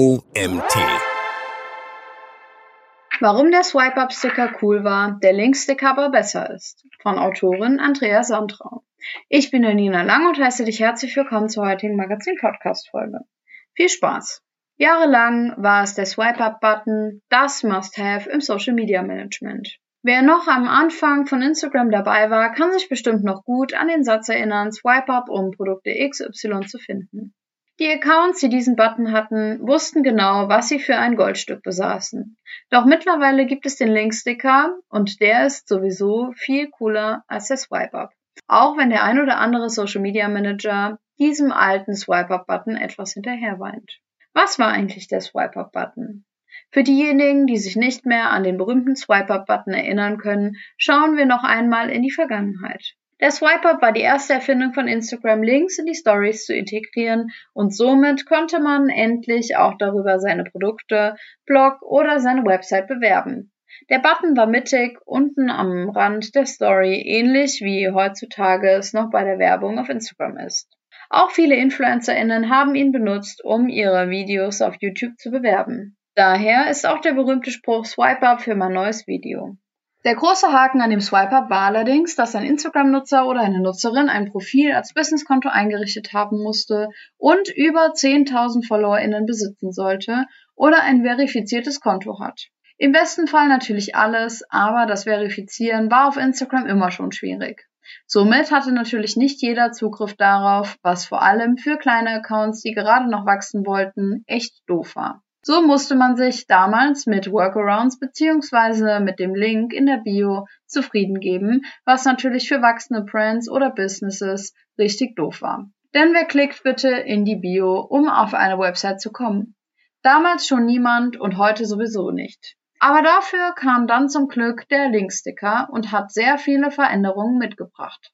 OMT. Warum der Swipe-Up-Sticker cool war, der Link-Sticker aber besser ist. Von Autorin Andrea Sontrau. Ich bin Nina Lang und heiße dich herzlich willkommen zur heutigen Magazin-Podcast-Folge. Viel Spaß! Jahrelang war es der Swipe-Up-Button das Must-Have im Social-Media-Management. Wer noch am Anfang von Instagram dabei war, kann sich bestimmt noch gut an den Satz erinnern, Swipe Up, um Produkte XY zu finden. Die Accounts, die diesen Button hatten, wussten genau, was sie für ein Goldstück besaßen. Doch mittlerweile gibt es den Linksticker und der ist sowieso viel cooler als der Swipe Up. Auch wenn der ein oder andere Social Media Manager diesem alten Swipe Up Button etwas hinterherweint. Was war eigentlich der Swipe Up Button? Für diejenigen, die sich nicht mehr an den berühmten Swipe-Up-Button erinnern können, schauen wir noch einmal in die Vergangenheit. Der Swipe-Up war die erste Erfindung von Instagram, Links in die Stories zu integrieren und somit konnte man endlich auch darüber seine Produkte, Blog oder seine Website bewerben. Der Button war mittig unten am Rand der Story, ähnlich wie heutzutage es noch bei der Werbung auf Instagram ist. Auch viele InfluencerInnen haben ihn benutzt, um ihre Videos auf YouTube zu bewerben. Daher ist auch der berühmte Spruch Swipe Up für mein neues Video. Der große Haken an dem Swipe Up war allerdings, dass ein Instagram-Nutzer oder eine Nutzerin ein Profil als Businesskonto eingerichtet haben musste und über 10.000 FollowerInnen besitzen sollte oder ein verifiziertes Konto hat. Im besten Fall natürlich alles, aber das Verifizieren war auf Instagram immer schon schwierig. Somit hatte natürlich nicht jeder Zugriff darauf, was vor allem für kleine Accounts, die gerade noch wachsen wollten, echt doof war. So musste man sich damals mit Workarounds beziehungsweise mit dem Link in der Bio zufrieden geben, was natürlich für wachsende Brands oder Businesses richtig doof war. Denn wer klickt bitte in die Bio, um auf eine Website zu kommen? Damals schon niemand und heute sowieso nicht. Aber dafür kam dann zum Glück der Linksticker und hat sehr viele Veränderungen mitgebracht.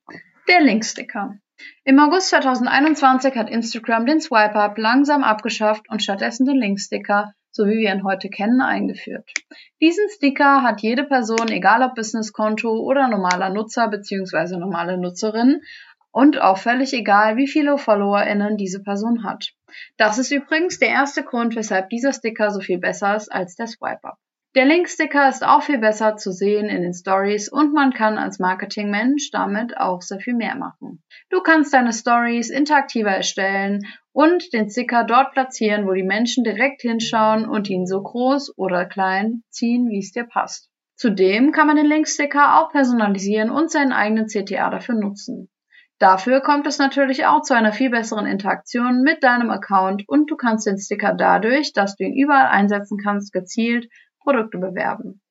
Der Linksticker. Im August 2021 hat Instagram den Swipe-Up langsam abgeschafft und stattdessen den Link-Sticker, so wie wir ihn heute kennen, eingeführt. Diesen Sticker hat jede Person, egal ob Businesskonto oder normaler Nutzer bzw. normale Nutzerin, und auch völlig egal, wie viele FollowerInnen diese Person hat. Das ist übrigens der erste Grund, weshalb dieser Sticker so viel besser ist als der Swipe-Up. Der Linksticker ist auch viel besser zu sehen in den Stories und man kann als Marketingmensch damit auch sehr viel mehr machen. Du kannst deine Stories interaktiver erstellen und den Sticker dort platzieren, wo die Menschen direkt hinschauen und ihn so groß oder klein ziehen, wie es dir passt. Zudem kann man den Linksticker auch personalisieren und seinen eigenen CTA dafür nutzen. Dafür kommt es natürlich auch zu einer viel besseren Interaktion mit deinem Account und du kannst den Sticker dadurch, dass du ihn überall einsetzen kannst, gezielt Produkte bewerben.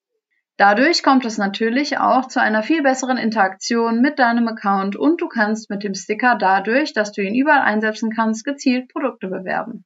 Dadurch kommt es natürlich auch zu einer viel besseren Interaktion mit deinem Account und du kannst mit dem Sticker dadurch, dass du ihn überall einsetzen kannst, gezielt Produkte bewerben.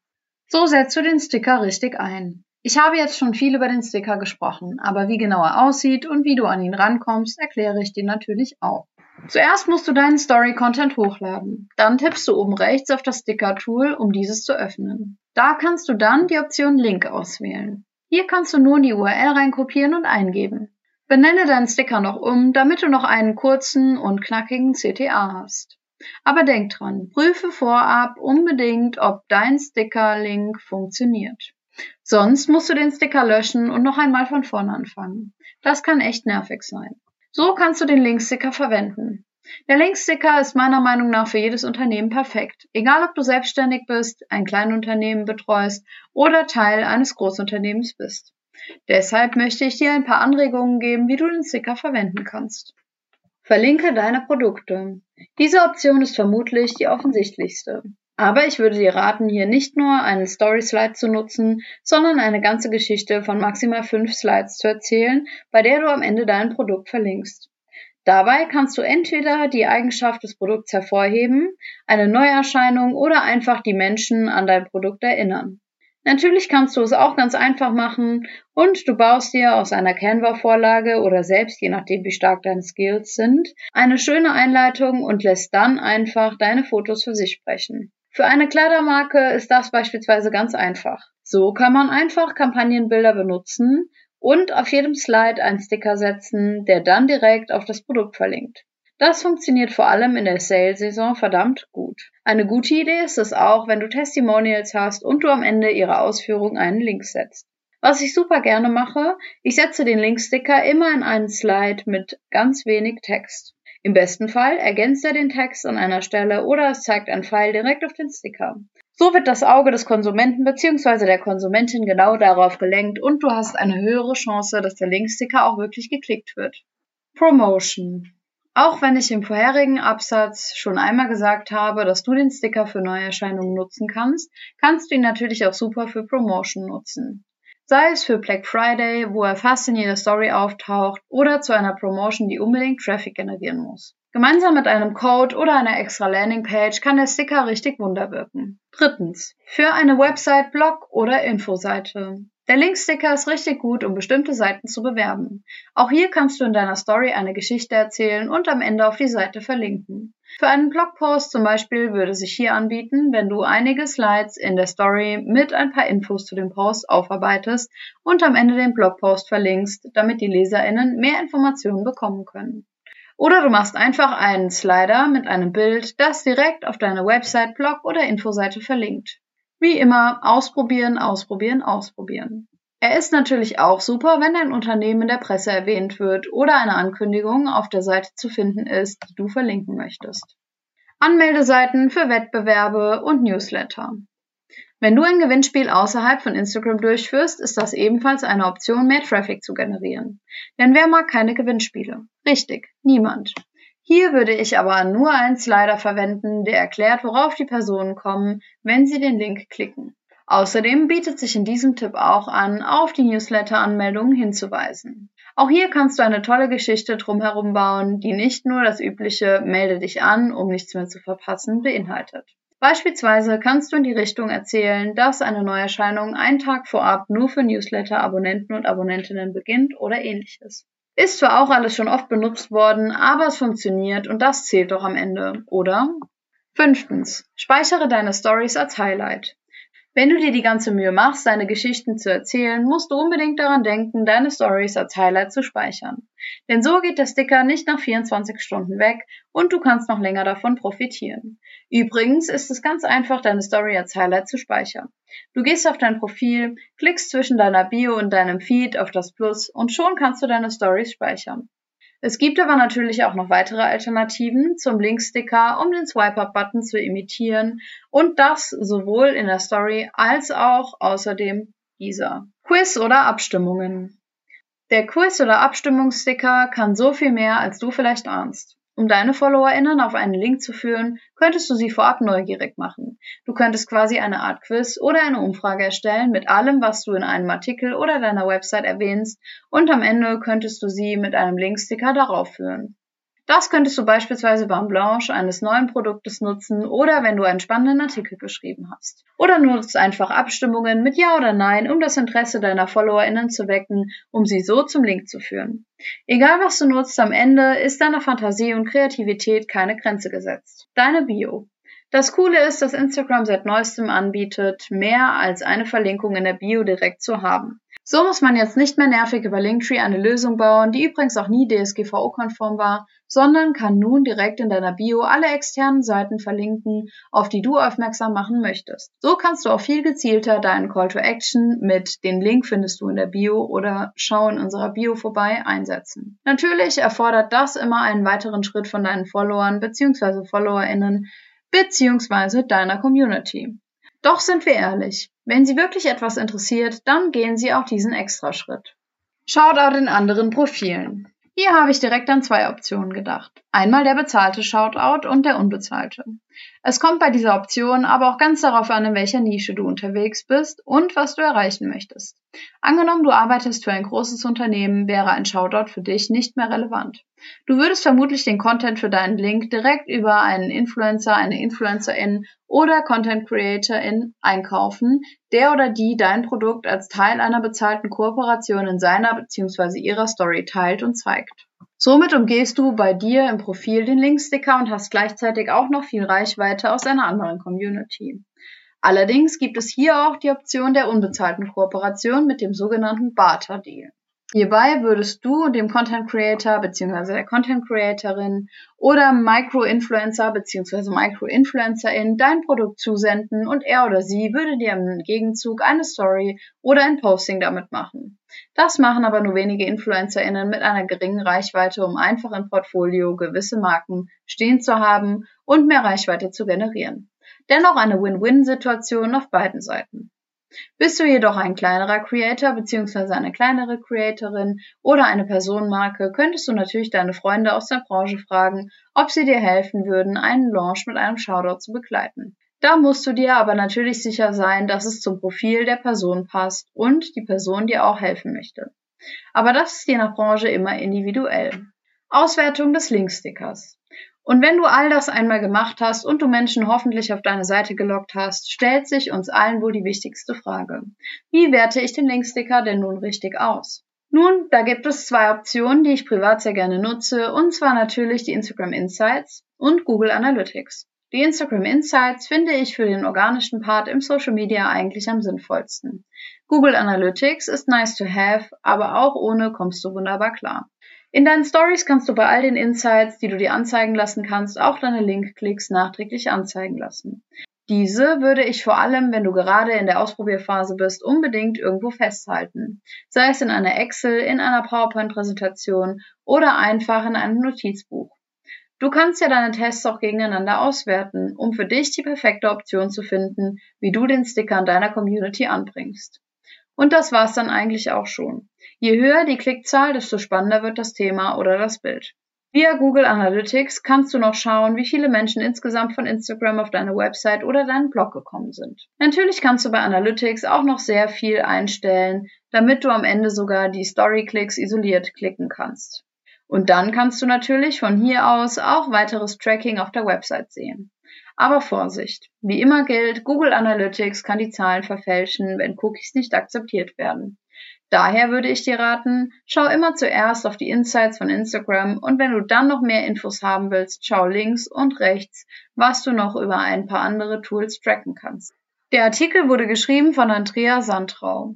So setzt du den Sticker richtig ein. Ich habe jetzt schon viel über den Sticker gesprochen, aber wie genau er aussieht und wie du an ihn rankommst, erkläre ich dir natürlich auch. Zuerst musst du deinen Story-Content hochladen. Dann tippst du oben rechts auf das Sticker-Tool, um dieses zu öffnen. Da kannst du dann die Option Link auswählen. Hier kannst du nun die URL reinkopieren und eingeben. Benenne deinen Sticker noch um, damit du noch einen kurzen und knackigen CTA hast. Aber denk dran, prüfe vorab unbedingt, ob dein Sticker-Link funktioniert. Sonst musst du den Sticker löschen und noch einmal von vorne anfangen. Das kann echt nervig sein. So kannst du den Linksticker verwenden. Der Linksticker ist meiner Meinung nach für jedes Unternehmen perfekt. Egal ob du selbstständig bist, ein Kleinunternehmen betreust oder Teil eines Großunternehmens bist. Deshalb möchte ich dir ein paar Anregungen geben, wie du den Sticker verwenden kannst. Verlinke deine Produkte. Diese Option ist vermutlich die offensichtlichste. Aber ich würde dir raten, hier nicht nur einen Story-Slide zu nutzen, sondern eine ganze Geschichte von maximal fünf Slides zu erzählen, bei der du am Ende dein Produkt verlinkst. Dabei kannst du entweder die Eigenschaft des Produkts hervorheben, eine Neuerscheinung oder einfach die Menschen an dein Produkt erinnern. Natürlich kannst du es auch ganz einfach machen und du baust dir aus einer Canva-Vorlage oder selbst, je nachdem wie stark deine Skills sind, eine schöne Einleitung und lässt dann einfach deine Fotos für sich sprechen. Für eine Kleidermarke ist das beispielsweise ganz einfach. So kann man einfach Kampagnenbilder benutzen und auf jedem Slide einen Sticker setzen, der dann direkt auf das Produkt verlinkt. Das funktioniert vor allem in der Sales-Saison verdammt gut. Eine gute Idee ist es auch, wenn du Testimonials hast und du am Ende ihrer Ausführung einen Link setzt. Was ich super gerne mache, ich setze den Linksticker immer in einen Slide mit ganz wenig Text. Im besten Fall ergänzt er den Text an einer Stelle oder es zeigt ein Pfeil direkt auf den Sticker. So wird das Auge des Konsumenten bzw. der Konsumentin genau darauf gelenkt und du hast eine höhere Chance, dass der Linksticker auch wirklich geklickt wird. Promotion. Auch wenn ich im vorherigen Absatz schon einmal gesagt habe, dass du den Sticker für Neuerscheinungen nutzen kannst, kannst du ihn natürlich auch super für Promotion nutzen. Sei es für Black Friday, wo er fast in jeder Story auftaucht, oder zu einer Promotion, die unbedingt Traffic generieren muss. Gemeinsam mit einem Code oder einer extra Landingpage kann der Sticker richtig Wunder wirken. Drittens. Für eine Website, Blog oder Infoseite. Der Linksticker ist richtig gut, um bestimmte Seiten zu bewerben. Auch hier kannst du in deiner Story eine Geschichte erzählen und am Ende auf die Seite verlinken. Für einen Blogpost zum Beispiel würde sich hier anbieten, wenn du einige Slides in der Story mit ein paar Infos zu dem Post aufarbeitest und am Ende den Blogpost verlinkst, damit die LeserInnen mehr Informationen bekommen können. Oder du machst einfach einen Slider mit einem Bild, das direkt auf deine Website, Blog oder Infoseite verlinkt. Wie immer, ausprobieren, ausprobieren, ausprobieren. Er ist natürlich auch super, wenn dein Unternehmen in der Presse erwähnt wird oder eine Ankündigung auf der Seite zu finden ist, die du verlinken möchtest. Anmeldeseiten für Wettbewerbe und Newsletter. Wenn du ein Gewinnspiel außerhalb von Instagram durchführst, ist das ebenfalls eine Option, mehr Traffic zu generieren. Denn wer mag keine Gewinnspiele? Richtig, niemand. Hier würde ich aber nur einen Slider verwenden, der erklärt, worauf die Personen kommen, wenn sie den Link klicken. Außerdem bietet sich in diesem Tipp auch an, auf die Newsletter-Anmeldungen hinzuweisen. Auch hier kannst du eine tolle Geschichte drumherum bauen, die nicht nur das übliche Melde dich an, um nichts mehr zu verpassen, beinhaltet. Beispielsweise kannst du in die Richtung erzählen, dass eine Neuerscheinung einen Tag vorab nur für Newsletter-Abonnenten und Abonnentinnen beginnt oder ähnliches. Ist zwar auch alles schon oft benutzt worden, aber es funktioniert und das zählt doch am Ende, oder? Fünftens. Speichere deine Stories als Highlight. Wenn du dir die ganze Mühe machst, deine Geschichten zu erzählen, musst du unbedingt daran denken, deine Stories als Highlight zu speichern. Denn so geht der Sticker nicht nach 24 Stunden weg und du kannst noch länger davon profitieren. Übrigens ist es ganz einfach, deine Story als Highlight zu speichern. Du gehst auf dein Profil, klickst zwischen deiner Bio und deinem Feed auf das Plus und schon kannst du deine Stories speichern. Es gibt aber natürlich auch noch weitere Alternativen zum Linksticker, um den Swipe-Up-Button zu imitieren und das sowohl in der Story als auch außerdem dieser. Quiz oder Abstimmungen. Der Quiz- oder Abstimmungssticker kann so viel mehr, als du vielleicht ahnst. Um deine FollowerInnen auf einen Link zu führen, könntest du sie vorab neugierig machen. Du könntest quasi eine Art Quiz oder eine Umfrage erstellen mit allem, was du in einem Artikel oder deiner Website erwähnst und am Ende könntest du sie mit einem Linksticker darauf führen. Das könntest du beispielsweise beim Blanche eines neuen Produktes nutzen oder wenn du einen spannenden Artikel geschrieben hast. Oder nutzt einfach Abstimmungen mit Ja oder Nein, um das Interesse deiner FollowerInnen zu wecken, um sie so zum Link zu führen. Egal was du nutzt, am Ende ist deiner Fantasie und Kreativität keine Grenze gesetzt. Deine Bio. Das Coole ist, dass Instagram seit neuestem anbietet, mehr als eine Verlinkung in der Bio direkt zu haben. So muss man jetzt nicht mehr nervig über Linktree eine Lösung bauen, die übrigens auch nie DSGVO-konform war, sondern kann nun direkt in deiner Bio alle externen Seiten verlinken, auf die du aufmerksam machen möchtest. So kannst du auch viel gezielter deinen Call to Action mit den Link findest du in der Bio oder schau in unserer Bio vorbei einsetzen. Natürlich erfordert das immer einen weiteren Schritt von deinen Followern bzw. FollowerInnen bzw. deiner Community. Doch sind wir ehrlich, wenn Sie wirklich etwas interessiert, dann gehen Sie auch diesen Extraschritt. Shoutout in anderen Profilen. Hier habe ich direkt an zwei Optionen gedacht. Einmal der bezahlte Shoutout und der unbezahlte. Es kommt bei dieser Option aber auch ganz darauf an, in welcher Nische du unterwegs bist und was du erreichen möchtest. Angenommen, du arbeitest für ein großes Unternehmen, wäre ein Shoutout für dich nicht mehr relevant. Du würdest vermutlich den Content für deinen Link direkt über einen Influencer, eine Influencerin oder Content Creatorin einkaufen, der oder die dein Produkt als Teil einer bezahlten Kooperation in seiner bzw. ihrer Story teilt und zeigt. Somit umgehst du bei dir im Profil den Linksticker und hast gleichzeitig auch noch viel Reichweite aus einer anderen Community. Allerdings gibt es hier auch die Option der unbezahlten Kooperation mit dem sogenannten Barter-Deal. Hierbei würdest du dem Content Creator bzw. der Content Creatorin oder Micro-Influencer bzw. Micro-Influencerin dein Produkt zusenden und er oder sie würde dir im Gegenzug eine Story oder ein Posting damit machen. Das machen aber nur wenige InfluencerInnen mit einer geringen Reichweite, um einfach im Portfolio gewisse Marken stehen zu haben und mehr Reichweite zu generieren. Dennoch eine Win-Win-Situation auf beiden Seiten. Bist du jedoch ein kleinerer Creator bzw. eine kleinere Creatorin oder eine Personenmarke, könntest du natürlich deine Freunde aus der Branche fragen, ob sie dir helfen würden, einen Launch mit einem Shoutout zu begleiten. Da musst du dir aber natürlich sicher sein, dass es zum Profil der Person passt und die Person dir auch helfen möchte. Aber das ist je nach Branche immer individuell. Auswertung des Linkstickers. Und wenn du all das einmal gemacht hast und du Menschen hoffentlich auf deine Seite gelockt hast, stellt sich uns allen wohl die wichtigste Frage. Wie werte ich den Linksticker denn nun richtig aus? Nun, da gibt es zwei Optionen, die ich privat sehr gerne nutze, und zwar natürlich die Instagram Insights und Google Analytics. Die Instagram Insights finde ich für den organischen Part im Social Media eigentlich am sinnvollsten. Google Analytics ist nice to have, aber auch ohne kommst du wunderbar klar. In deinen Stories kannst du bei all den Insights, die du dir anzeigen lassen kannst, auch deine Link-Klicks nachträglich anzeigen lassen. Diese würde ich vor allem, wenn du gerade in der Ausprobierphase bist, unbedingt irgendwo festhalten. Sei es in einer Excel, in einer PowerPoint-Präsentation oder einfach in einem Notizbuch. Du kannst ja deine Tests auch gegeneinander auswerten, um für dich die perfekte Option zu finden, wie du den Sticker an deiner Community anbringst. Und das war's dann eigentlich auch schon. Je höher die Klickzahl, desto spannender wird das Thema oder das Bild. Via Google Analytics kannst du noch schauen, wie viele Menschen insgesamt von Instagram auf deine Website oder deinen Blog gekommen sind. Natürlich kannst du bei Analytics auch noch sehr viel einstellen, damit du am Ende sogar die Story-Klicks isoliert klicken kannst. Und dann kannst du natürlich von hier aus auch weiteres Tracking auf der Website sehen. Aber Vorsicht! Wie immer gilt, Google Analytics kann die Zahlen verfälschen, wenn Cookies nicht akzeptiert werden. Daher würde ich dir raten, schau immer zuerst auf die Insights von Instagram und wenn du dann noch mehr Infos haben willst, schau links und rechts, was du noch über ein paar andere Tools tracken kannst. Der Artikel wurde geschrieben von Andrea Sandrau.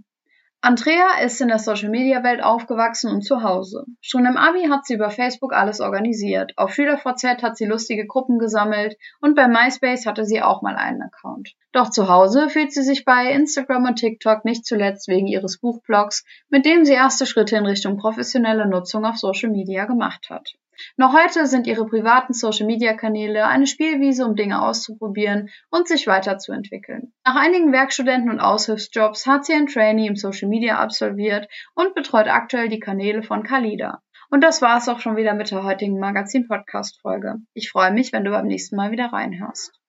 Andrea ist in der Social-Media-Welt aufgewachsen und zu Hause. Schon im Abi hat sie über Facebook alles organisiert. Auf SchülerVZ hat sie lustige Gruppen gesammelt und bei MySpace hatte sie auch mal einen Account. Doch zu Hause fühlt sie sich bei Instagram und TikTok nicht zuletzt wegen ihres Buchblogs, mit dem sie erste Schritte in Richtung professionelle Nutzung auf Social Media gemacht hat. Noch heute sind ihre privaten Social-Media-Kanäle eine Spielwiese, um Dinge auszuprobieren und sich weiterzuentwickeln. Nach einigen Werkstudenten- und Aushilfsjobs hat sie ein Trainee im Social Media absolviert und betreut aktuell die Kanäle von Kalida. Und das war's auch schon wieder mit der heutigen Magazin-Podcast-Folge. Ich freue mich, wenn du beim nächsten Mal wieder reinhörst.